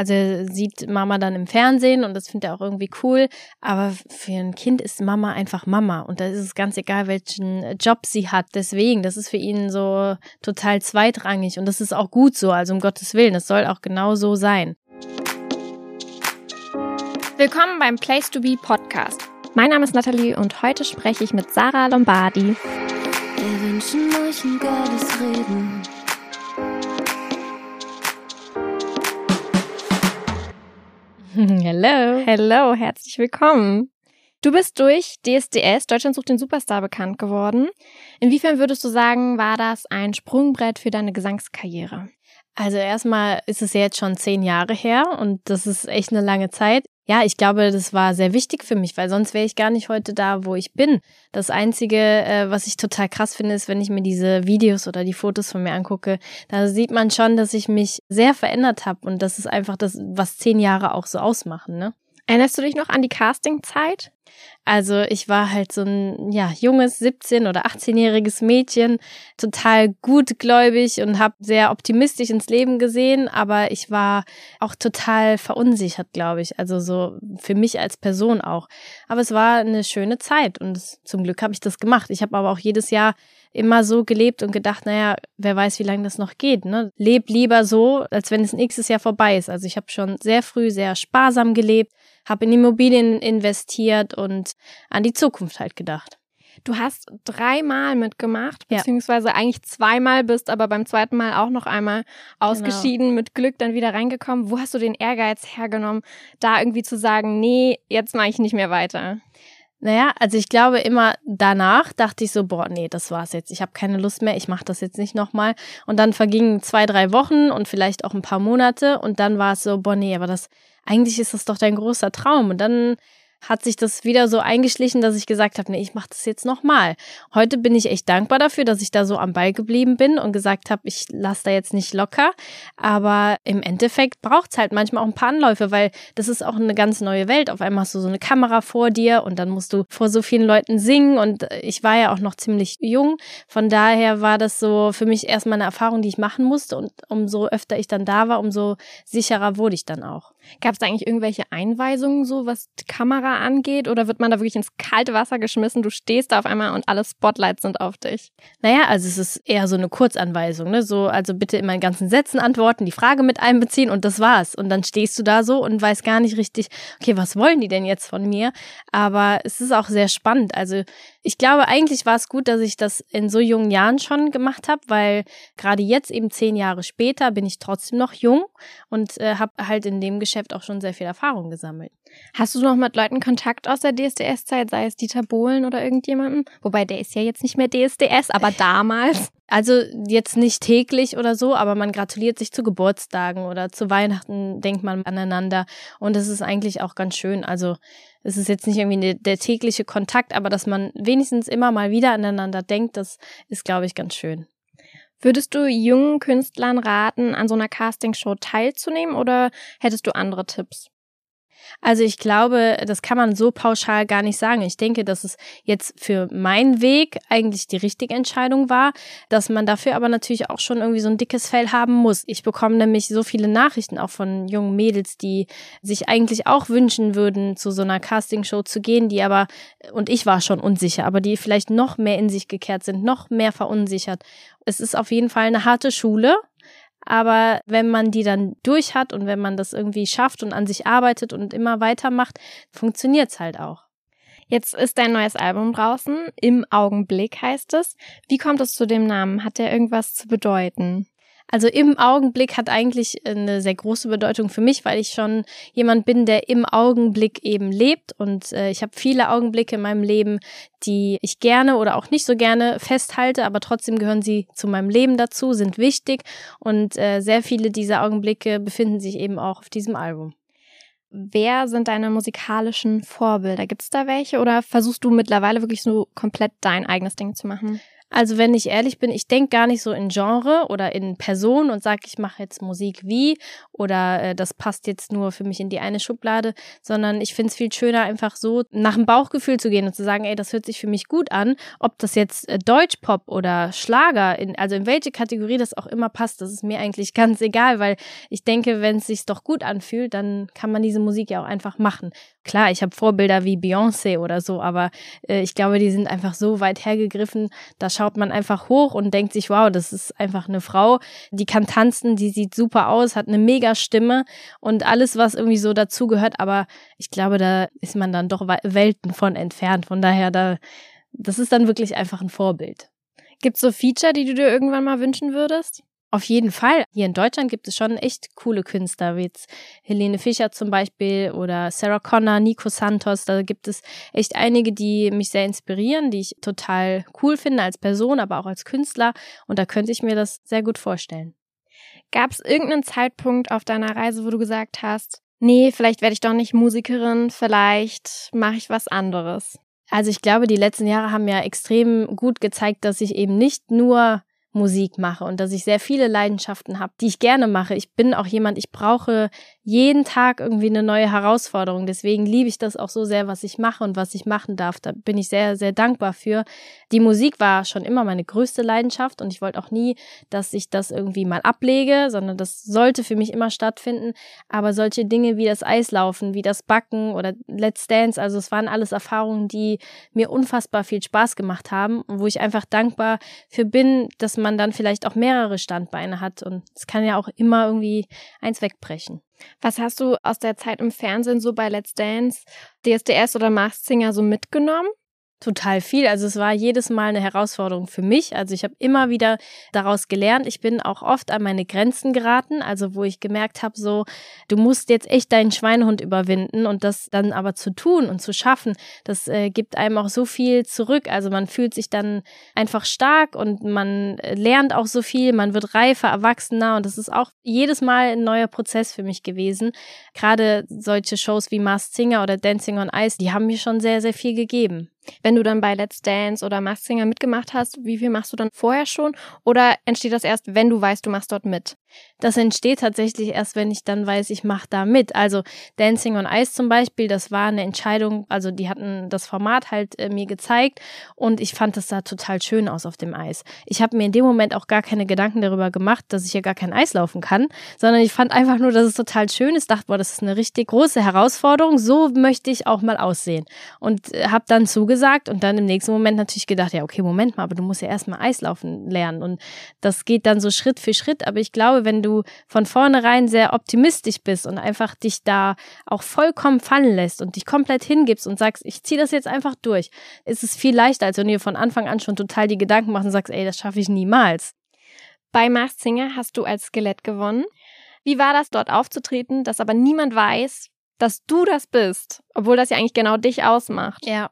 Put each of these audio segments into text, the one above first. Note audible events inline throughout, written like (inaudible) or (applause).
Also er sieht Mama dann im Fernsehen und das findet er auch irgendwie cool. Aber für ein Kind ist Mama einfach Mama. Und da ist es ganz egal, welchen Job sie hat. Deswegen, das ist für ihn so total zweitrangig. Und das ist auch gut so. Also um Gottes Willen, das soll auch genau so sein. Willkommen beim Place to Be Podcast. Mein Name ist Nathalie und heute spreche ich mit Sarah Lombardi. Wir wünschen euch ein geiles Reden. (laughs) Hello. Hello, herzlich willkommen. Du bist durch DSDS, Deutschland sucht den Superstar, bekannt geworden. Inwiefern würdest du sagen, war das ein Sprungbrett für deine Gesangskarriere? Also erstmal ist es ja jetzt schon zehn Jahre her und das ist echt eine lange Zeit. Ja, ich glaube, das war sehr wichtig für mich, weil sonst wäre ich gar nicht heute da, wo ich bin. Das Einzige, äh, was ich total krass finde, ist, wenn ich mir diese Videos oder die Fotos von mir angucke, da sieht man schon, dass ich mich sehr verändert habe und das ist einfach das, was zehn Jahre auch so ausmachen, ne? Erinnerst du dich noch an die Castingzeit? Also ich war halt so ein ja, junges 17- oder 18-jähriges Mädchen, total gutgläubig und habe sehr optimistisch ins Leben gesehen, aber ich war auch total verunsichert, glaube ich. Also so für mich als Person auch. Aber es war eine schöne Zeit und zum Glück habe ich das gemacht. Ich habe aber auch jedes Jahr immer so gelebt und gedacht, naja, wer weiß, wie lange das noch geht. Ne? Leb lieber so, als wenn es nächstes Jahr vorbei ist. Also ich habe schon sehr früh sehr sparsam gelebt, habe in Immobilien investiert und an die Zukunft halt gedacht. Du hast dreimal mitgemacht, beziehungsweise ja. eigentlich zweimal bist, aber beim zweiten Mal auch noch einmal ausgeschieden, genau. mit Glück dann wieder reingekommen. Wo hast du den Ehrgeiz hergenommen, da irgendwie zu sagen, nee, jetzt mache ich nicht mehr weiter? Naja, also ich glaube immer danach dachte ich so, boah, nee, das war's jetzt. Ich habe keine Lust mehr, ich mache das jetzt nicht nochmal. Und dann vergingen zwei, drei Wochen und vielleicht auch ein paar Monate und dann war es so, boah, nee, aber das, eigentlich ist das doch dein großer Traum. Und dann hat sich das wieder so eingeschlichen, dass ich gesagt habe, nee, ich mache das jetzt nochmal. Heute bin ich echt dankbar dafür, dass ich da so am Ball geblieben bin und gesagt habe, ich lasse da jetzt nicht locker. Aber im Endeffekt braucht's halt manchmal auch ein paar Anläufe, weil das ist auch eine ganz neue Welt. Auf einmal hast du so eine Kamera vor dir und dann musst du vor so vielen Leuten singen und ich war ja auch noch ziemlich jung. Von daher war das so für mich erstmal eine Erfahrung, die ich machen musste und umso öfter ich dann da war, umso sicherer wurde ich dann auch. Gab es da eigentlich irgendwelche Einweisungen so, was die Kamera angeht? Oder wird man da wirklich ins kalte Wasser geschmissen? Du stehst da auf einmal und alle Spotlights sind auf dich. Naja, also es ist eher so eine Kurzanweisung, ne? So, also bitte in meinen ganzen Sätzen antworten, die Frage mit einbeziehen und das war's. Und dann stehst du da so und weißt gar nicht richtig, okay, was wollen die denn jetzt von mir? Aber es ist auch sehr spannend. Also ich glaube, eigentlich war es gut, dass ich das in so jungen Jahren schon gemacht habe, weil gerade jetzt eben zehn Jahre später bin ich trotzdem noch jung und äh, habe halt in dem Geschäft auch schon sehr viel Erfahrung gesammelt. Hast du noch mit Leuten Kontakt aus der DSDS-Zeit, sei es Dieter Bohlen oder irgendjemanden? Wobei der ist ja jetzt nicht mehr DSDS, aber damals. (laughs) Also jetzt nicht täglich oder so, aber man gratuliert sich zu Geburtstagen oder zu Weihnachten denkt man aneinander und das ist eigentlich auch ganz schön. Also es ist jetzt nicht irgendwie der tägliche Kontakt, aber dass man wenigstens immer mal wieder aneinander denkt, das ist, glaube ich, ganz schön. Würdest du jungen Künstlern raten, an so einer Castingshow teilzunehmen oder hättest du andere Tipps? Also ich glaube, das kann man so pauschal gar nicht sagen. Ich denke, dass es jetzt für meinen Weg eigentlich die richtige Entscheidung war, dass man dafür aber natürlich auch schon irgendwie so ein dickes Fell haben muss. Ich bekomme nämlich so viele Nachrichten auch von jungen Mädels, die sich eigentlich auch wünschen würden, zu so einer Castingshow zu gehen, die aber, und ich war schon unsicher, aber die vielleicht noch mehr in sich gekehrt sind, noch mehr verunsichert. Es ist auf jeden Fall eine harte Schule aber wenn man die dann durch hat und wenn man das irgendwie schafft und an sich arbeitet und immer weitermacht, funktioniert's halt auch. Jetzt ist dein neues Album draußen. Im Augenblick heißt es. Wie kommt es zu dem Namen? Hat der irgendwas zu bedeuten? Also im Augenblick hat eigentlich eine sehr große Bedeutung für mich, weil ich schon jemand bin, der im Augenblick eben lebt und äh, ich habe viele Augenblicke in meinem Leben, die ich gerne oder auch nicht so gerne festhalte, aber trotzdem gehören sie zu meinem Leben dazu, sind wichtig und äh, sehr viele dieser Augenblicke befinden sich eben auch auf diesem Album. Wer sind deine musikalischen Vorbilder? Gibt es da welche oder versuchst du mittlerweile wirklich so komplett dein eigenes Ding zu machen? Also wenn ich ehrlich bin, ich denke gar nicht so in Genre oder in Person und sage, ich mache jetzt Musik wie oder äh, das passt jetzt nur für mich in die eine Schublade, sondern ich finde es viel schöner, einfach so nach dem Bauchgefühl zu gehen und zu sagen, ey, das hört sich für mich gut an. Ob das jetzt äh, Deutschpop oder Schlager, in, also in welche Kategorie das auch immer passt, das ist mir eigentlich (laughs) ganz egal, weil ich denke, wenn es sich doch gut anfühlt, dann kann man diese Musik ja auch einfach machen. Klar, ich habe Vorbilder wie Beyoncé oder so, aber äh, ich glaube, die sind einfach so weit hergegriffen, da schaut man einfach hoch und denkt sich, wow, das ist einfach eine Frau, die kann tanzen, die sieht super aus, hat eine mega Stimme und alles, was irgendwie so dazugehört, aber ich glaube, da ist man dann doch Welten von entfernt. Von daher, da, das ist dann wirklich einfach ein Vorbild. Gibt's so Feature, die du dir irgendwann mal wünschen würdest? Auf jeden Fall. Hier in Deutschland gibt es schon echt coole Künstler, wie jetzt Helene Fischer zum Beispiel oder Sarah Connor, Nico Santos. Da gibt es echt einige, die mich sehr inspirieren, die ich total cool finde als Person, aber auch als Künstler. Und da könnte ich mir das sehr gut vorstellen. Gab es irgendeinen Zeitpunkt auf deiner Reise, wo du gesagt hast, nee, vielleicht werde ich doch nicht Musikerin, vielleicht mache ich was anderes? Also ich glaube, die letzten Jahre haben ja extrem gut gezeigt, dass ich eben nicht nur Musik mache und dass ich sehr viele Leidenschaften habe, die ich gerne mache. Ich bin auch jemand, ich brauche jeden Tag irgendwie eine neue Herausforderung. Deswegen liebe ich das auch so sehr, was ich mache und was ich machen darf. Da bin ich sehr, sehr dankbar für. Die Musik war schon immer meine größte Leidenschaft und ich wollte auch nie, dass ich das irgendwie mal ablege, sondern das sollte für mich immer stattfinden. Aber solche Dinge wie das Eislaufen, wie das Backen oder Let's Dance, also es waren alles Erfahrungen, die mir unfassbar viel Spaß gemacht haben und wo ich einfach dankbar für bin, dass man dann vielleicht auch mehrere Standbeine hat und es kann ja auch immer irgendwie eins wegbrechen. Was hast du aus der Zeit im Fernsehen so bei Let's Dance, DSDS oder Masked Singer so mitgenommen? Total viel. Also es war jedes Mal eine Herausforderung für mich. Also ich habe immer wieder daraus gelernt. Ich bin auch oft an meine Grenzen geraten, also wo ich gemerkt habe, so du musst jetzt echt deinen Schweinehund überwinden und das dann aber zu tun und zu schaffen, das äh, gibt einem auch so viel zurück. Also man fühlt sich dann einfach stark und man äh, lernt auch so viel, man wird reifer, erwachsener und das ist auch jedes Mal ein neuer Prozess für mich gewesen. Gerade solche Shows wie Masked Singer oder Dancing on Ice, die haben mir schon sehr, sehr viel gegeben. Wenn du dann bei Let's Dance oder Masked Singer mitgemacht hast, wie viel machst du dann vorher schon? Oder entsteht das erst, wenn du weißt, du machst dort mit? Das entsteht tatsächlich erst, wenn ich dann weiß, ich mache da mit. Also Dancing on Ice zum Beispiel, das war eine Entscheidung, also die hatten das Format halt äh, mir gezeigt und ich fand das sah total schön aus auf dem Eis. Ich habe mir in dem Moment auch gar keine Gedanken darüber gemacht, dass ich ja gar kein Eis laufen kann, sondern ich fand einfach nur, dass es total schön ist, dachte, boah, das ist eine richtig große Herausforderung, so möchte ich auch mal aussehen. Und äh, habe dann zugesagt und dann im nächsten Moment natürlich gedacht, ja, okay, Moment mal, aber du musst ja erstmal Eislaufen lernen und das geht dann so Schritt für Schritt, aber ich glaube, wenn du von vornherein sehr optimistisch bist und einfach dich da auch vollkommen fallen lässt und dich komplett hingibst und sagst, ich ziehe das jetzt einfach durch, ist es viel leichter, als wenn du dir von Anfang an schon total die Gedanken machst und sagst, ey, das schaffe ich niemals. Bei Mars Singer hast du als Skelett gewonnen. Wie war das, dort aufzutreten, dass aber niemand weiß, dass du das bist, obwohl das ja eigentlich genau dich ausmacht? Ja.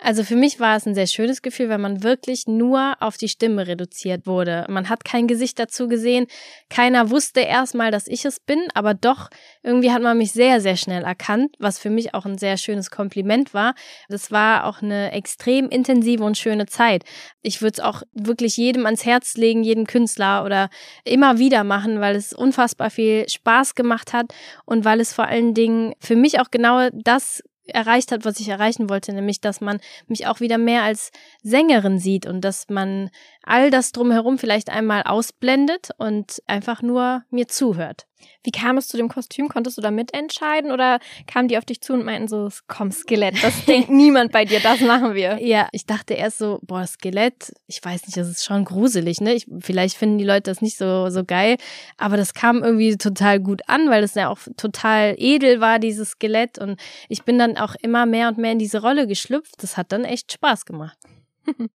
Also für mich war es ein sehr schönes Gefühl, weil man wirklich nur auf die Stimme reduziert wurde. Man hat kein Gesicht dazu gesehen. Keiner wusste erstmal, dass ich es bin, aber doch irgendwie hat man mich sehr, sehr schnell erkannt, was für mich auch ein sehr schönes Kompliment war. Das war auch eine extrem intensive und schöne Zeit. Ich würde es auch wirklich jedem ans Herz legen, jeden Künstler oder immer wieder machen, weil es unfassbar viel Spaß gemacht hat und weil es vor allen Dingen für mich auch genau das erreicht hat, was ich erreichen wollte, nämlich dass man mich auch wieder mehr als Sängerin sieht und dass man all das drumherum vielleicht einmal ausblendet und einfach nur mir zuhört. Wie kam es zu dem Kostüm? Konntest du da mitentscheiden oder kamen die auf dich zu und meinten so, komm, Skelett, das (laughs) denkt niemand bei dir, das machen wir? Ja, ich dachte erst so, boah, Skelett, ich weiß nicht, das ist schon gruselig, ne? Ich, vielleicht finden die Leute das nicht so, so geil, aber das kam irgendwie total gut an, weil es ja auch total edel war, dieses Skelett und ich bin dann auch immer mehr und mehr in diese Rolle geschlüpft. Das hat dann echt Spaß gemacht. (laughs)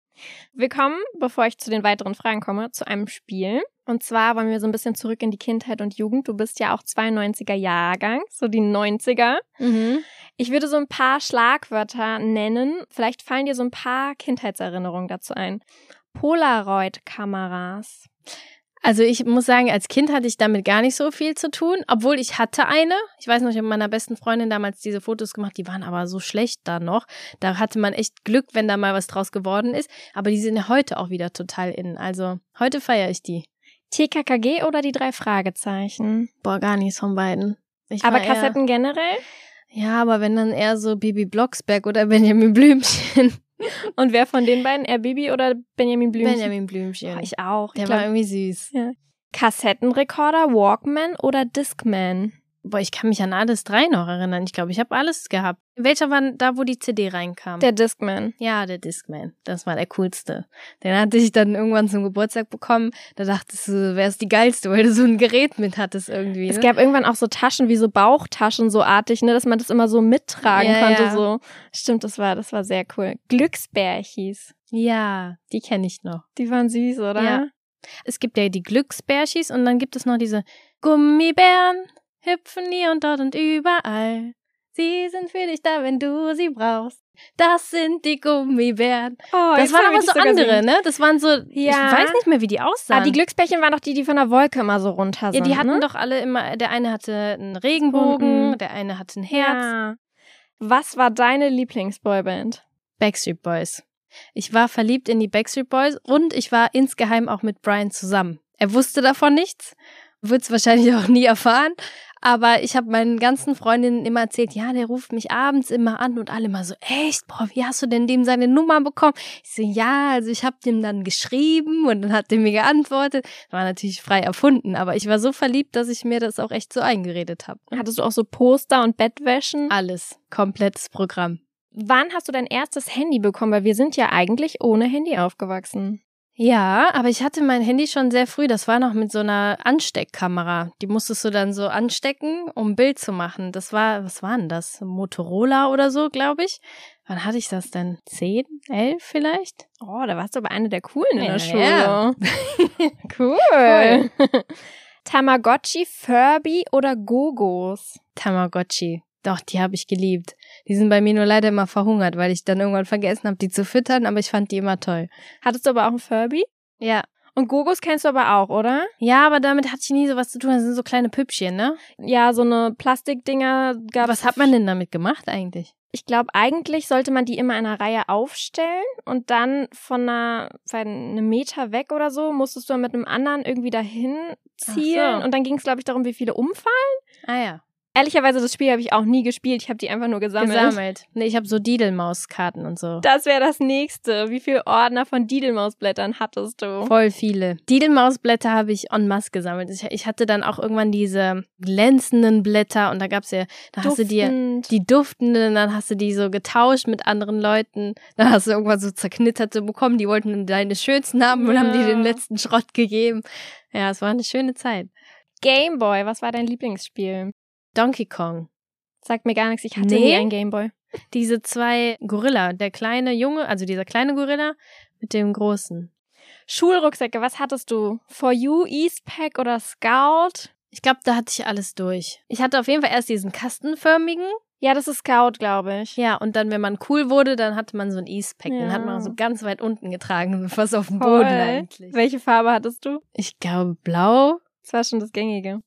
Willkommen, bevor ich zu den weiteren Fragen komme, zu einem Spiel. Und zwar wollen wir so ein bisschen zurück in die Kindheit und Jugend. Du bist ja auch 92er Jahrgang, so die 90er. Mhm. Ich würde so ein paar Schlagwörter nennen. Vielleicht fallen dir so ein paar Kindheitserinnerungen dazu ein. Polaroid-Kameras. Also ich muss sagen, als Kind hatte ich damit gar nicht so viel zu tun, obwohl ich hatte eine. Ich weiß noch, ich habe mit meiner besten Freundin damals diese Fotos gemacht, die waren aber so schlecht da noch. Da hatte man echt Glück, wenn da mal was draus geworden ist. Aber die sind ja heute auch wieder total in. Also heute feiere ich die. TKKG oder die drei Fragezeichen? Boah, gar nichts von beiden. Ich aber Kassetten generell? Ja, aber wenn dann eher so Bibi Blocksberg oder Benjamin Blümchen. Und wer von den beiden? Eher Bibi oder Benjamin Blümchen? Benjamin Blümchen. Oh, ich auch. Der ich war irgendwie süß. Ja. Kassettenrekorder, Walkman oder Discman? Boah, ich kann mich an alles drei noch erinnern. Ich glaube, ich habe alles gehabt. Welcher war da, wo die CD reinkam? Der Discman. Ja, der Discman. Das war der coolste. Den hatte ich dann irgendwann zum Geburtstag bekommen. Da dachtest du, wär's die geilste, weil du so ein Gerät mit hattest irgendwie. Ne? Es gab irgendwann auch so Taschen wie so Bauchtaschen so artig, ne, dass man das immer so mittragen ja, konnte. Ja. So stimmt, das war, das war sehr cool. Glücksbärchis. Ja, die kenne ich noch. Die waren süß, oder? Ja. Es gibt ja die Glücksbärchis und dann gibt es noch diese Gummibären hüpfen hier und dort und überall. Sie sind für dich da, wenn du sie brauchst. Das sind die Gummibären. Oh, das waren aber so andere, ne? Das waren so, ja. ich weiß nicht mehr, wie die aussahen. Ah, die Glücksbärchen waren doch die, die von der Wolke immer so runter sind. Ja, die hatten ne? doch alle immer, der eine hatte einen Regenbogen, mhm. der eine hatte ein Herz. Ja. Was war deine Lieblingsboyband? Backstreet Boys. Ich war verliebt in die Backstreet Boys und ich war insgeheim auch mit Brian zusammen. Er wusste davon nichts, wird es wahrscheinlich auch nie erfahren, aber ich habe meinen ganzen Freundinnen immer erzählt, ja, der ruft mich abends immer an und alle immer so, echt, boah, wie hast du denn dem seine Nummer bekommen? Ich so, ja, also ich habe dem dann geschrieben und dann hat der mir geantwortet. War natürlich frei erfunden, aber ich war so verliebt, dass ich mir das auch echt so eingeredet habe. Hattest du auch so Poster und Bettwäschen? Alles, komplettes Programm. Wann hast du dein erstes Handy bekommen? Weil wir sind ja eigentlich ohne Handy aufgewachsen. Ja, aber ich hatte mein Handy schon sehr früh. Das war noch mit so einer Ansteckkamera. Die musstest du dann so anstecken, um ein Bild zu machen. Das war, was war denn das? Motorola oder so, glaube ich. Wann hatte ich das denn? Zehn, elf vielleicht? Oh, da warst du aber eine der coolen in ja, der Schule. Ja. (laughs) cool. cool. Tamagotchi, Furby oder Gogos? Tamagotchi. Doch, die habe ich geliebt. Die sind bei mir nur leider immer verhungert, weil ich dann irgendwann vergessen habe, die zu füttern, aber ich fand die immer toll. Hattest du aber auch einen Furby? Ja. Und Gogos kennst du aber auch, oder? Ja, aber damit hatte ich nie so was zu tun. Das sind so kleine Püppchen, ne? Ja, so eine Plastikdinger gab Was hat man denn damit gemacht eigentlich? Ich glaube, eigentlich sollte man die immer in einer Reihe aufstellen und dann von einer, einem Meter weg oder so musstest du dann mit einem anderen irgendwie dahin zielen. So. Und dann ging es, glaube ich, darum, wie viele umfallen. Ah ja. Ehrlicherweise, das Spiel habe ich auch nie gespielt. Ich habe die einfach nur gesammelt. Gesammelt. Nee, ich habe so Didelmaus-Karten und so. Das wäre das nächste. Wie viele Ordner von Didelmausblättern hattest du? Voll viele. Didelmausblätter habe ich en masse gesammelt. Ich, ich, hatte dann auch irgendwann diese glänzenden Blätter und da gab's ja, da hast du dir die duftenden, dann hast du die so getauscht mit anderen Leuten. Dann hast du irgendwann so zerknitterte bekommen, die wollten deine schönsten haben und ja. haben dir den letzten Schrott gegeben. Ja, es war eine schöne Zeit. Gameboy, was war dein Lieblingsspiel? Donkey Kong. Sagt mir gar nichts, ich hatte nee. nie einen Gameboy. Diese zwei Gorilla, der kleine Junge, also dieser kleine Gorilla mit dem großen. Schulrucksäcke, was hattest du? For You, Eastpack oder Scout? Ich glaube, da hatte ich alles durch. Ich hatte auf jeden Fall erst diesen kastenförmigen. Ja, das ist Scout, glaube ich. Ja, und dann, wenn man cool wurde, dann hatte man so ein Eastpack. Ja. Den hat man so ganz weit unten getragen, (laughs) fast auf dem Boden eigentlich. Welche Farbe hattest du? Ich glaube blau. Das war schon das Gängige.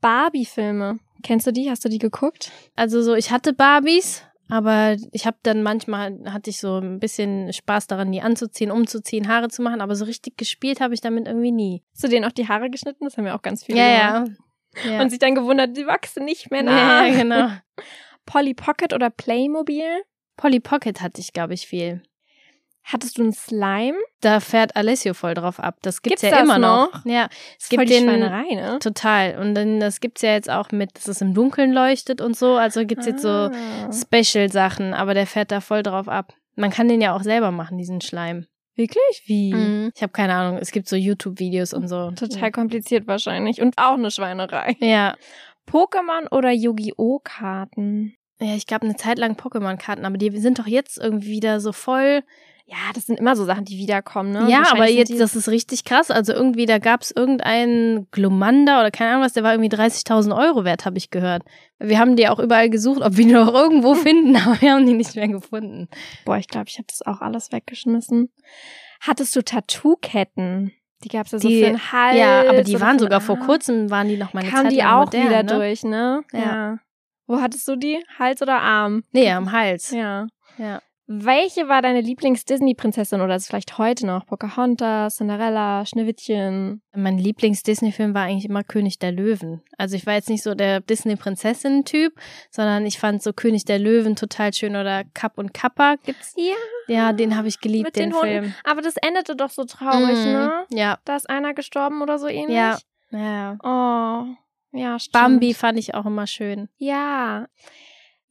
Barbie-Filme. Kennst du die? Hast du die geguckt? Also so, ich hatte Barbies, aber ich habe dann manchmal hatte ich so ein bisschen Spaß daran, die anzuziehen, umzuziehen, Haare zu machen, aber so richtig gespielt habe ich damit irgendwie nie. Hast du denen auch die Haare geschnitten? Das haben ja auch ganz viele. Ja, ja, ja. Und sich dann gewundert, die wachsen nicht mehr nach. Ja, genau. (laughs) Polly Pocket oder Playmobil? Polly Pocket hatte ich, glaube ich, viel. Hattest du einen Slime? Da fährt Alessio voll drauf ab. Das gibt's, gibt's ja das immer noch. noch. Ja, es gibt voll die den Schweinerei, ne? Total. Und dann das gibt's ja jetzt auch mit, dass es im Dunkeln leuchtet und so. Also gibt's ah. jetzt so ah. Special Sachen, aber der fährt da voll drauf ab. Man kann den ja auch selber machen, diesen Schleim. Wirklich? Wie? Mhm. Ich habe keine Ahnung. Es gibt so YouTube-Videos und so. Total kompliziert wahrscheinlich und auch eine Schweinerei. Ja. Pokémon oder Yu-Gi-Oh Karten? Ja, ich glaube eine Zeit lang Pokémon-Karten, aber die sind doch jetzt irgendwie wieder so voll ja, das sind immer so Sachen, die wiederkommen, ne? Ja, aber jetzt, das ist richtig krass. Also irgendwie, da gab es irgendeinen Glumanda oder keine Ahnung was, der war irgendwie 30.000 Euro wert, habe ich gehört. Wir haben die auch überall gesucht, ob wir die (laughs) noch irgendwo finden, aber wir haben die nicht mehr gefunden. Boah, ich glaube, ich habe das auch alles weggeschmissen. Hattest du Tattoo-Ketten? Die gab es ja so die, für den Hals. Ja, aber die waren sogar vor kurzem, waren die noch mal eine Kam Zeit die auch modern, wieder ne? durch, ne? Ja. ja. Wo hattest du die? Hals oder Arm? Nee, am Hals. Ja. Ja. Welche war deine Lieblings-Disney-Prinzessin oder ist es vielleicht heute noch? Pocahontas, Cinderella, Schneewittchen? Mein Lieblings-Disney-Film war eigentlich immer König der Löwen. Also ich war jetzt nicht so der Disney-Prinzessin-Typ, sondern ich fand so König der Löwen total schön oder Kapp und Kappa gibt's. Ja. Ja, den habe ich geliebt, Mit den, den Hunden. Film. Aber das endete doch so traurig, Mhm. ne? Ja. Da ist einer gestorben oder so ähnlich. Ja. Ja. Oh. Ja, stimmt. Bambi fand ich auch immer schön. Ja.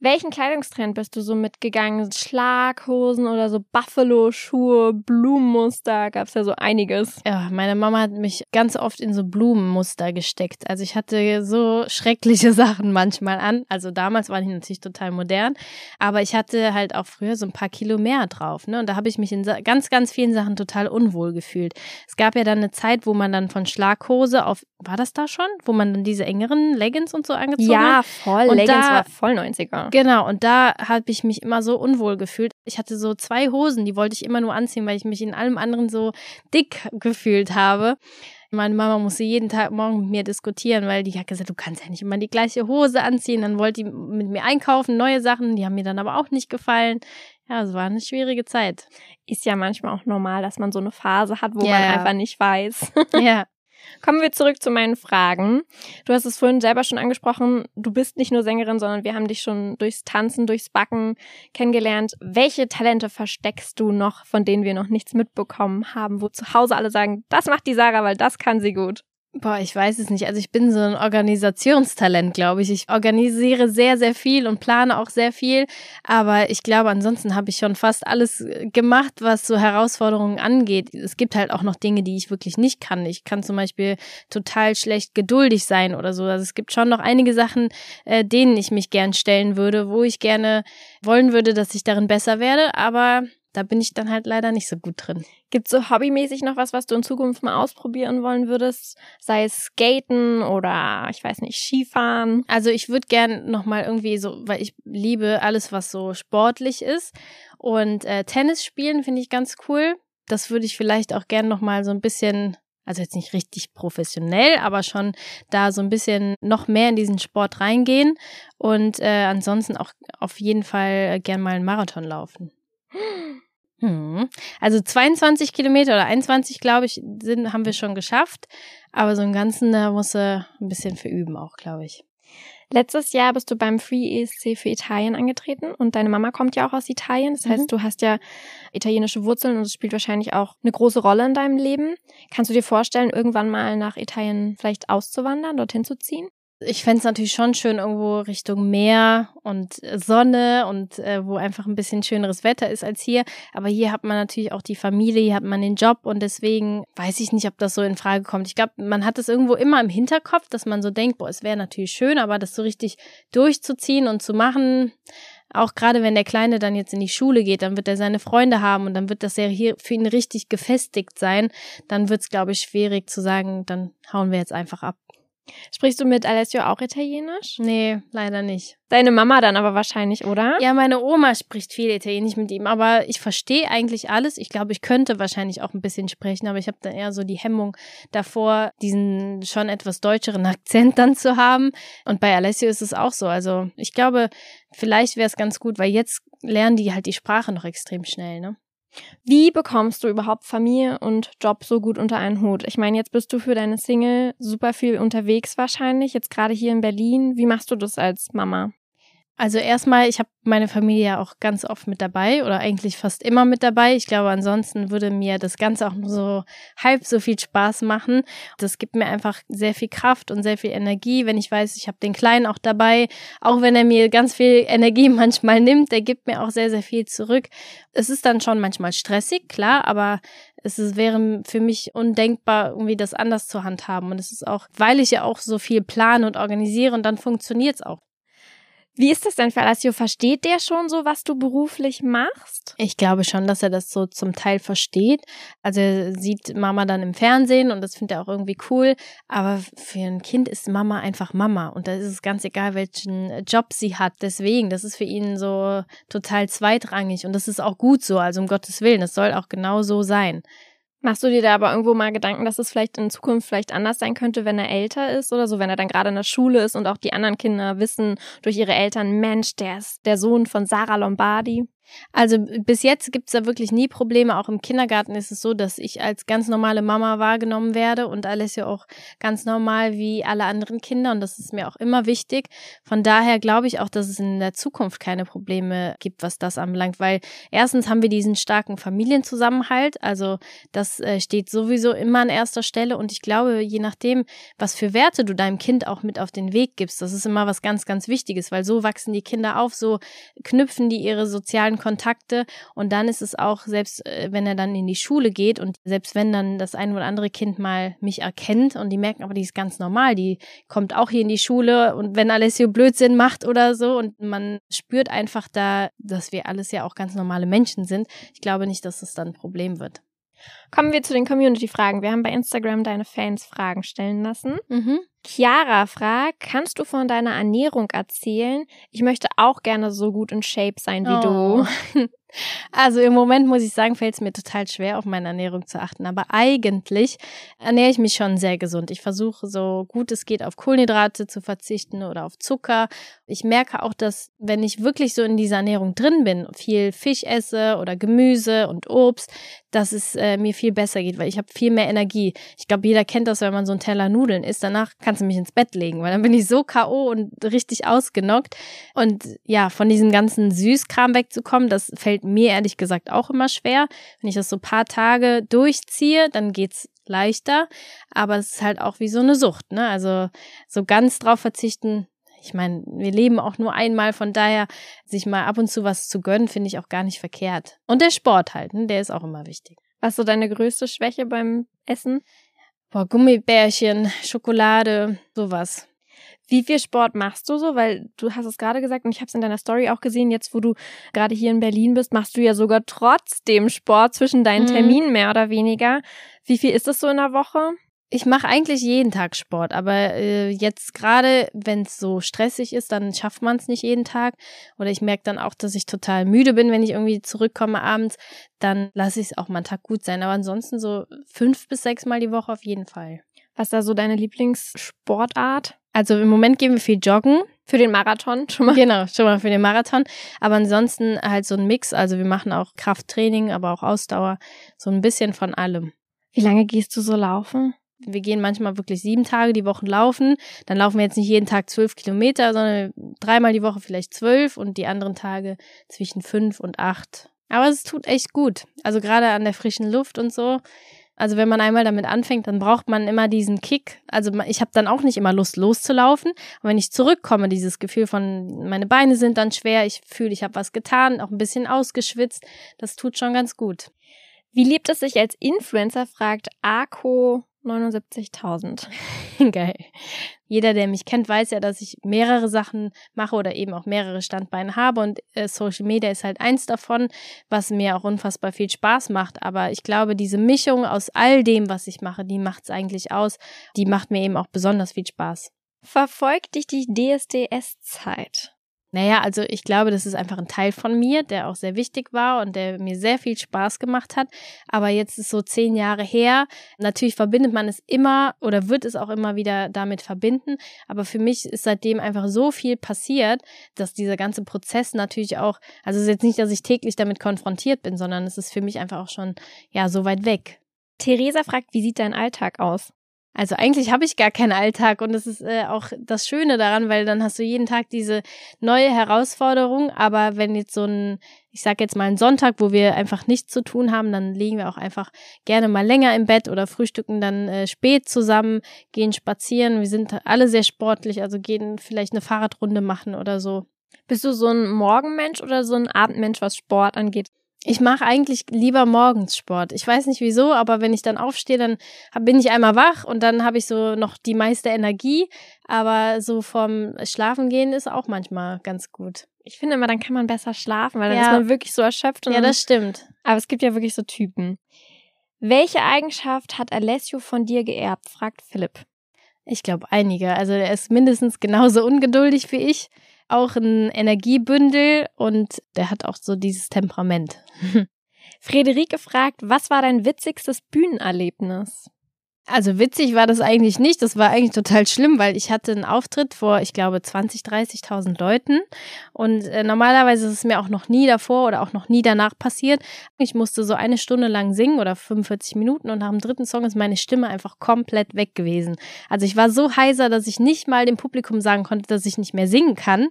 Welchen Kleidungstrend bist du so mitgegangen? Schlaghosen oder so Buffalo-Schuhe, Blumenmuster? Gab's ja so einiges. Ja, meine Mama hat mich ganz oft in so Blumenmuster gesteckt. Also ich hatte so schreckliche (laughs) Sachen manchmal an. Also damals war ich natürlich total modern, aber ich hatte halt auch früher so ein paar Kilo mehr drauf. Ne? Und da habe ich mich in ganz, ganz vielen Sachen total unwohl gefühlt. Es gab ja dann eine Zeit, wo man dann von Schlaghose auf, war das da schon? Wo man dann diese engeren Leggings und so angezogen hat? Ja, voll. Und Leggings war voll 90er. Genau, und da habe ich mich immer so unwohl gefühlt. Ich hatte so zwei Hosen, die wollte ich immer nur anziehen, weil ich mich in allem anderen so dick gefühlt habe. Meine Mama musste jeden Tag morgen mit mir diskutieren, weil die hat gesagt, du kannst ja nicht immer die gleiche Hose anziehen. Dann wollte die mit mir einkaufen, neue Sachen, die haben mir dann aber auch nicht gefallen. Ja, es war eine schwierige Zeit. Ist ja manchmal auch normal, dass man so eine Phase hat, wo Ja, man einfach nicht weiß. Ja. (laughs) Kommen wir zurück zu meinen Fragen. Du hast es vorhin selber schon angesprochen. Du bist nicht nur Sängerin, sondern wir haben dich schon durchs Tanzen, durchs Backen kennengelernt. Welche Talente versteckst du noch, von denen wir noch nichts mitbekommen haben, wo zu Hause alle sagen, das macht die Sarah, weil das kann sie gut? Boah, ich weiß es nicht. Also ich bin so ein Organisationstalent, glaube ich. Ich organisiere sehr, sehr viel und plane auch sehr viel. Aber ich glaube, ansonsten habe ich schon fast alles äh, gemacht, was so Herausforderungen angeht. Es gibt halt auch noch Dinge, die ich wirklich nicht kann. Ich kann zum Beispiel total schlecht geduldig sein oder so. Also es gibt schon noch einige Sachen, äh, denen ich mich gern stellen würde, wo ich gerne wollen würde, dass ich darin besser werde. Aber da bin ich dann halt leider nicht so gut drin. Gibt so hobbymäßig noch was, was du in Zukunft mal ausprobieren wollen würdest? Sei es Skaten oder, ich weiß nicht, Skifahren? Also ich würde gern noch mal irgendwie so, weil ich liebe alles, was so sportlich ist und äh, Tennis spielen finde ich ganz cool. Das würde ich vielleicht auch gern noch mal so ein bisschen, also jetzt nicht richtig professionell, aber schon da so ein bisschen noch mehr in diesen Sport reingehen und äh, ansonsten auch auf jeden Fall gern mal einen Marathon laufen. Hm. Also 22 Kilometer oder 21, glaube ich, sind, haben wir schon geschafft. Aber so im Ganzen, da muss er ein bisschen verüben auch, glaube ich. Letztes Jahr bist du beim Free ESC für Italien angetreten und deine Mama kommt ja auch aus Italien. Das heißt, Mhm. du hast ja italienische Wurzeln und es spielt wahrscheinlich auch eine große Rolle in deinem Leben. Kannst du dir vorstellen, irgendwann mal nach Italien vielleicht auszuwandern, dorthin zu ziehen? Ich fänd's natürlich schon schön irgendwo Richtung Meer und äh, Sonne und äh, wo einfach ein bisschen schöneres Wetter ist als hier. Aber hier hat man natürlich auch die Familie, hier hat man den Job und deswegen weiß ich nicht, ob das so in Frage kommt. Ich glaube, man hat es irgendwo immer im Hinterkopf, dass man so denkt, boah, es wäre natürlich schön, aber das so richtig durchzuziehen und zu machen, auch gerade wenn der Kleine dann jetzt in die Schule geht, dann wird er seine Freunde haben und dann wird das ja hier für ihn richtig gefestigt sein. Dann wird's, glaube ich, schwierig zu sagen, dann hauen wir jetzt einfach ab. Sprichst du mit Alessio auch Italienisch? Nee, leider nicht. Deine Mama dann aber wahrscheinlich, oder? Ja, meine Oma spricht viel Italienisch mit ihm, aber ich verstehe eigentlich alles. Ich glaube, ich könnte wahrscheinlich auch ein bisschen sprechen, aber ich habe dann eher so die Hemmung davor, diesen schon etwas deutscheren (laughs) Akzent dann zu haben. Und bei Alessio ist es auch so. Also ich glaube, vielleicht wäre es ganz gut, weil jetzt lernen die halt die Sprache noch extrem schnell, ne? Wie bekommst du überhaupt Familie und Job so gut unter einen Hut? Ich meine, jetzt bist du für deine Single super viel unterwegs wahrscheinlich, jetzt gerade hier in Berlin. Wie machst du das als Mama? Also erstmal, ich habe meine Familie ja auch ganz oft mit dabei oder eigentlich fast immer mit dabei. Ich glaube, ansonsten würde mir das Ganze auch nur so halb so viel Spaß machen. Das gibt mir einfach sehr viel Kraft und sehr viel Energie, wenn ich weiß, ich habe den Kleinen auch dabei. Auch wenn er mir ganz viel Energie (laughs) manchmal nimmt, der gibt mir auch sehr, sehr viel zurück. Es ist dann schon manchmal stressig, klar, aber es ist, wäre für mich undenkbar, irgendwie das anders zu handhaben. Und es ist auch, weil ich ja auch so viel plane und organisiere und dann funktioniert es auch. Wie ist das denn für Alessio? Versteht der schon so, was du beruflich machst? Ich glaube schon, dass er das so zum Teil versteht. Also er sieht Mama dann im Fernsehen und das findet er auch irgendwie cool. Aber für ein Kind ist Mama einfach Mama und da ist es ganz egal, welchen Job sie hat. Deswegen, das ist für ihn so total zweitrangig und das ist auch gut so. Also um Gottes Willen, das soll auch genau so sein. Machst du dir da aber irgendwo mal Gedanken, dass es vielleicht in Zukunft vielleicht anders sein könnte, wenn er älter ist oder so, wenn er dann gerade in der Schule ist und auch die anderen Kinder wissen durch ihre Eltern, Mensch, der ist der Sohn von Sarah Lombardi? Also bis jetzt gibt's da wirklich nie Probleme. Auch im Kindergarten ist es so, dass ich als ganz normale Mama wahrgenommen werde und alles ja auch ganz normal wie alle anderen Kinder. Und das ist mir auch immer wichtig. Von daher glaube ich auch, dass es in der Zukunft keine Probleme gibt, was das anbelangt. Weil erstens haben wir diesen starken Familienzusammenhalt. Also das äh, steht sowieso immer an erster Stelle. Und ich glaube, je nachdem, was für Werte du deinem Kind auch mit auf den Weg gibst, das ist immer was ganz, ganz Wichtiges, weil so wachsen die Kinder auf, so knüpfen die ihre sozialen Kontakte und dann ist es auch, selbst äh, wenn er dann in die Schule geht und selbst wenn dann das ein oder andere Kind mal mich erkennt und die merken, aber die ist ganz normal, die kommt auch hier in die Schule und wenn Alessio Blödsinn macht oder so und man spürt einfach da, dass wir alles ja auch ganz normale Menschen sind, ich glaube nicht, dass es dann ein Problem wird. Kommen wir zu den Community-Fragen. Wir haben bei Instagram deine Fans Fragen stellen lassen. Mhm. Chiara fragt, kannst du von deiner Ernährung erzählen? Ich möchte auch gerne so gut in Shape sein wie oh. du. (laughs) Also im Moment muss ich sagen, fällt es mir total schwer, auf meine Ernährung zu achten. Aber eigentlich ernähre ich mich schon sehr gesund. Ich versuche so gut es geht auf Kohlenhydrate zu verzichten oder auf Zucker. Ich merke auch, dass wenn ich wirklich so in dieser Ernährung drin bin, viel Fisch esse oder Gemüse und Obst, dass es äh, mir viel besser geht, weil ich habe viel mehr Energie. Ich glaube, jeder kennt das, wenn man so einen Teller Nudeln isst. Danach kannst du mich ins Bett legen, weil dann bin ich so K.O. und richtig ausgenockt. Und ja, von diesem ganzen Süßkram wegzukommen, das fällt mir ehrlich gesagt auch immer schwer. Wenn ich das so paar Tage durchziehe, dann geht's leichter. Aber es ist halt auch wie so eine Sucht, ne? Also so ganz drauf verzichten. Ich meine, wir leben auch nur einmal, von daher sich mal ab und zu was zu gönnen, finde ich auch gar nicht verkehrt. Und der Sport halt, ne? der ist auch immer wichtig. Was ist so deine größte Schwäche beim Essen? Boah, Gummibärchen, Schokolade, sowas. Wie viel Sport machst du so? Weil du hast es gerade gesagt und ich habe es in deiner Story auch gesehen, jetzt wo du gerade hier in Berlin bist, machst du ja sogar trotzdem Sport zwischen deinen mhm. Terminen mehr oder weniger. Wie viel ist das so in der Woche? Ich mache eigentlich jeden Tag Sport, aber äh, jetzt gerade, wenn es so stressig ist, dann schafft man es nicht jeden Tag. Oder ich merke dann auch, dass ich total müde bin, wenn ich irgendwie zurückkomme abends. Dann lasse ich es auch mal einen Tag gut sein. Aber ansonsten so fünf bis sechs Mal die Woche auf jeden Fall. Was ist da so deine Lieblingssportart? Also im Moment gehen wir viel joggen. Für den Marathon schon mal. Genau, schon mal für den Marathon. Aber ansonsten halt so ein Mix. Also wir machen auch Krafttraining, aber auch Ausdauer. So ein bisschen von allem. Wie lange gehst du so laufen? Wir gehen manchmal wirklich sieben Tage die Woche laufen. Dann laufen wir jetzt nicht jeden Tag zwölf Kilometer, sondern dreimal die Woche vielleicht zwölf und die anderen Tage zwischen fünf und acht. Aber es tut echt gut. Also gerade an der frischen Luft und so also wenn man einmal damit anfängt, dann braucht man immer diesen Kick. Also ich habe dann auch nicht immer Lust loszulaufen. Und wenn ich zurückkomme, dieses Gefühl von, meine Beine sind dann schwer, ich fühle, ich habe was getan, auch ein bisschen ausgeschwitzt, das tut schon ganz gut. Wie lebt es sich als Influencer, fragt Arco 79.000. (laughs) Geil. Jeder, der mich kennt, weiß ja, dass ich mehrere Sachen mache oder eben auch mehrere Standbeine habe und äh, Social Media ist halt eins davon, was mir auch unfassbar viel Spaß macht. Aber ich glaube, diese Mischung aus all dem, was ich mache, die macht es eigentlich aus. Die macht mir eben auch besonders viel Spaß. Verfolgt dich die DSDS-Zeit? Naja, also ich glaube, das ist einfach ein Teil von mir, der auch sehr wichtig war und der mir sehr viel Spaß gemacht hat. Aber jetzt ist so zehn Jahre her. Natürlich verbindet man es immer oder wird es auch immer wieder damit verbinden. Aber für mich ist seitdem einfach so viel passiert, dass dieser ganze Prozess natürlich auch, also es ist jetzt nicht, dass ich täglich damit konfrontiert bin, sondern es ist für mich einfach auch schon, ja, so weit weg. Theresa fragt, wie sieht dein Alltag aus? Also eigentlich habe ich gar keinen Alltag und das ist äh, auch das Schöne daran, weil dann hast du jeden Tag diese neue Herausforderung. Aber wenn jetzt so ein, ich sag jetzt mal ein Sonntag, wo wir einfach nichts zu tun haben, dann liegen wir auch einfach gerne mal länger im Bett oder frühstücken dann äh, spät zusammen, gehen spazieren. Wir sind alle sehr sportlich, also gehen vielleicht eine Fahrradrunde machen oder so. Bist du so ein Morgenmensch oder so ein Abendmensch, was Sport angeht? Ich mache eigentlich lieber morgens Sport. Ich weiß nicht wieso, aber wenn ich dann aufstehe, dann bin ich einmal wach und dann habe ich so noch die meiste Energie. Aber so vom Schlafengehen ist auch manchmal ganz gut. Ich finde immer, dann kann man besser schlafen, weil dann ja. ist man wirklich so erschöpft. ja, das stimmt. Aber es gibt ja wirklich so Typen. Welche Eigenschaft hat Alessio von dir geerbt? fragt Philipp. Ich glaube einige. Also er ist mindestens genauso ungeduldig wie ich auch ein Energiebündel und der hat auch so dieses Temperament. (laughs) Friederike fragt, was war dein witzigstes Bühnenerlebnis? Also witzig war das eigentlich nicht. Das war eigentlich total schlimm, weil ich hatte einen Auftritt vor, ich glaube, 20, 30.000 Leuten. Und äh, normalerweise ist es mir auch noch nie davor oder auch noch nie danach passiert. Ich musste so eine Stunde lang singen oder 45 Minuten und nach dem dritten Song ist meine Stimme einfach komplett weg gewesen. Also ich war so heiser, dass ich nicht mal dem Publikum sagen konnte, dass ich nicht mehr singen kann.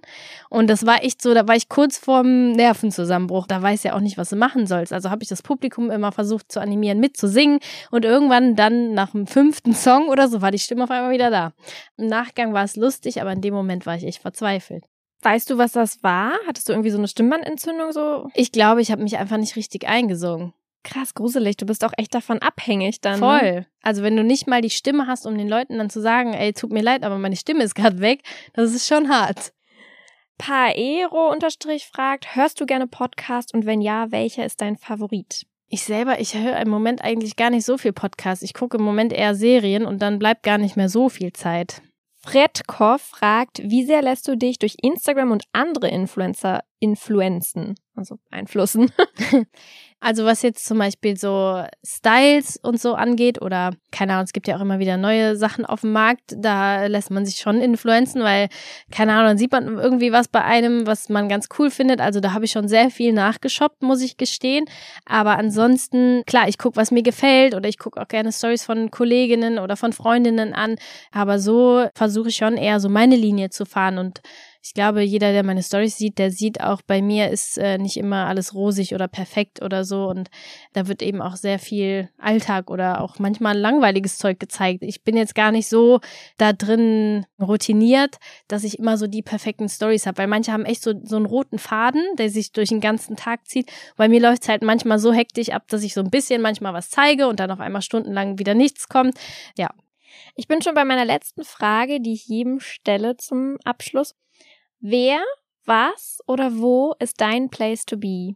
Und das war echt so, da war ich kurz vorm Nervenzusammenbruch. Da weiß ja auch nicht, was du machen sollst. Also habe ich das Publikum immer versucht zu animieren, mitzusingen. Und irgendwann dann nach dem fünften Song oder so war die Stimme auf einmal wieder da. Im Nachgang war es lustig, aber in dem Moment war ich echt verzweifelt. Weißt du, was das war? Hattest du irgendwie so eine Stimmbandentzündung so? Ich glaube, ich habe mich einfach nicht richtig eingesungen. Krass, gruselig. Du bist auch echt davon abhängig dann. Ne? Voll. Also wenn du nicht mal die Stimme hast, um den Leuten dann zu sagen, ey, tut mir leid, aber meine Stimme ist gerade weg, das ist schon hart. Paero unterstrich fragt, hörst du gerne Podcast und wenn ja, welcher ist dein Favorit? Ich selber, ich höre im Moment eigentlich gar nicht so viel Podcast. Ich gucke im Moment eher Serien und dann bleibt gar nicht mehr so viel Zeit. Fredkov fragt, wie sehr lässt du dich durch Instagram und andere Influencer influenzen, also beeinflussen? (laughs) Also was jetzt zum Beispiel so Styles und so angeht oder keine Ahnung, es gibt ja auch immer wieder neue Sachen auf dem Markt, da lässt man sich schon influenzen, weil keine Ahnung, dann sieht man irgendwie was bei einem, was man ganz cool findet. Also da habe ich schon sehr viel nachgeshoppt, muss ich gestehen. Aber ansonsten, klar, ich gucke, was mir gefällt oder ich gucke auch gerne Stories von Kolleginnen oder von Freundinnen an. Aber so versuche ich schon eher so meine Linie zu fahren und ich glaube, jeder, der meine Stories sieht, der sieht auch, bei mir ist äh, nicht immer alles rosig oder perfekt oder so. Und da wird eben auch sehr viel Alltag oder auch manchmal langweiliges Zeug gezeigt. Ich bin jetzt gar nicht so da drin routiniert, dass ich immer so die perfekten Stories habe, weil manche haben echt so, so einen roten Faden, der sich durch den ganzen Tag zieht. Bei mir läuft es halt manchmal so hektisch ab, dass ich so ein bisschen manchmal was zeige und dann auf einmal stundenlang wieder nichts kommt. Ja, ich bin schon bei meiner letzten Frage, die ich jedem stelle zum Abschluss. Wer, was oder wo ist dein Place to be?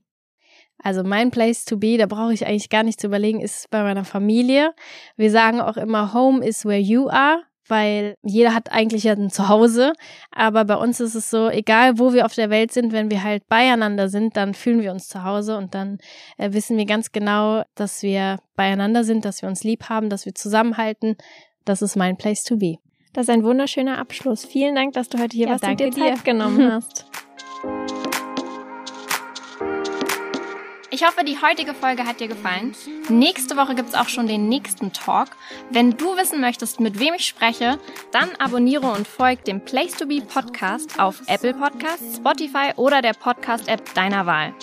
Also mein Place to be, da brauche ich eigentlich gar nicht zu überlegen, ist bei meiner Familie. Wir sagen auch immer, Home is where you are, weil jeder hat eigentlich ja ein Zuhause. Aber bei uns ist es so, egal wo wir auf der Welt sind, wenn wir halt beieinander sind, dann fühlen wir uns zu Hause und dann äh, wissen wir ganz genau, dass wir beieinander sind, dass wir uns lieb haben, dass wir zusammenhalten. Das ist mein Place to be. Das ist ein wunderschöner Abschluss. Vielen Dank, dass du heute hier ja, warst und dir Zeit dir. genommen (laughs) hast. Ich hoffe, die heutige Folge hat dir gefallen. Nächste Woche gibt es auch schon den nächsten Talk. Wenn du wissen möchtest, mit wem ich spreche, dann abonniere und folg dem Place to Be Podcast auf Apple Podcasts, Spotify oder der Podcast-App deiner Wahl.